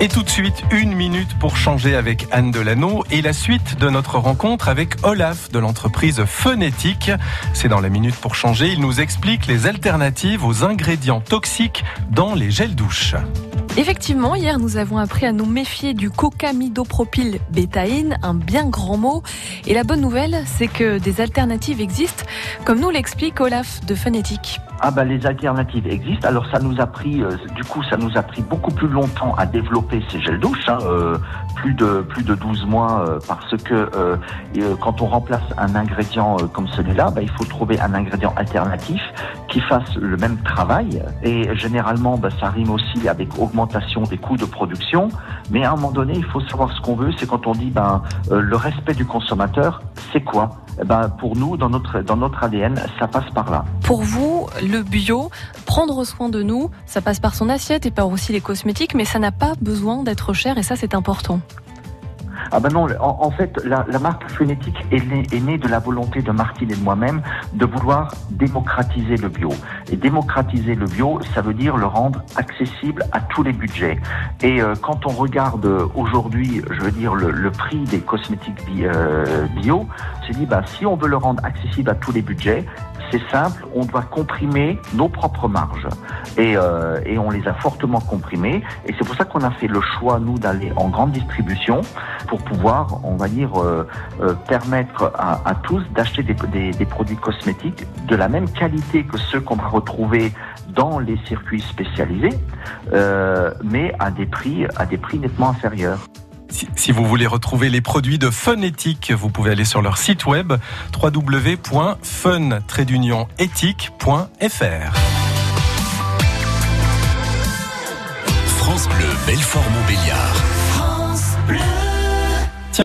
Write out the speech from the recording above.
Et tout de suite, une minute pour changer avec Anne Delano et la suite de notre rencontre avec Olaf de l'entreprise Phonétique. C'est dans la minute pour changer. Il nous explique les alternatives aux ingrédients toxiques dans les gels douche. Effectivement, hier nous avons appris à nous méfier du cocamidopropyl bétaïne, un bien grand mot. Et la bonne nouvelle, c'est que des alternatives existent, comme nous l'explique Olaf de Phonétique. Ah ben les alternatives existent. Alors ça nous a pris, euh, du coup, ça nous a pris beaucoup plus longtemps à développer ces gels douches, hein, euh, plus de plus de 12 mois, euh, parce que quand on remplace un ingrédient comme celui-là, ben, il faut trouver un ingrédient alternatif qui fasse le même travail. Et généralement, ben, ça rime aussi avec augmentation des coûts de production. Mais à un moment donné, il faut savoir ce qu'on veut. C'est quand on dit ben le respect du consommateur, c'est quoi? Eh ben, pour nous, dans notre, dans notre ADN, ça passe par là. Pour vous, le bio, prendre soin de nous, ça passe par son assiette et par aussi les cosmétiques, mais ça n'a pas besoin d'être cher et ça, c'est important. Ah ben non, en, fait, la, marque Phonétique est née, de la volonté de Martine et de moi-même de vouloir démocratiser le bio. Et démocratiser le bio, ça veut dire le rendre accessible à tous les budgets. Et euh, quand on regarde aujourd'hui, je veux dire, le, prix des cosmétiques euh, bio, c'est dit, bah, si on veut le rendre accessible à tous les budgets, c'est simple, on doit comprimer nos propres marges. Et, euh, et on les a fortement comprimées. Et c'est pour ça qu'on a fait le choix, nous, d'aller en grande distribution pour pouvoir, on va dire, euh, euh, permettre à, tous d'acheter des, produits cosmétiques de la même qualité que ceux qu'on va retrouver dans les circuits spécialisés, mais à des prix nettement inférieurs. Si, vous voulez retrouver les produits de Funétique, vous pouvez aller sur leur site web www.fun-éthique.fr. France Bleu, Belfort-Montbéliard. France Bleu.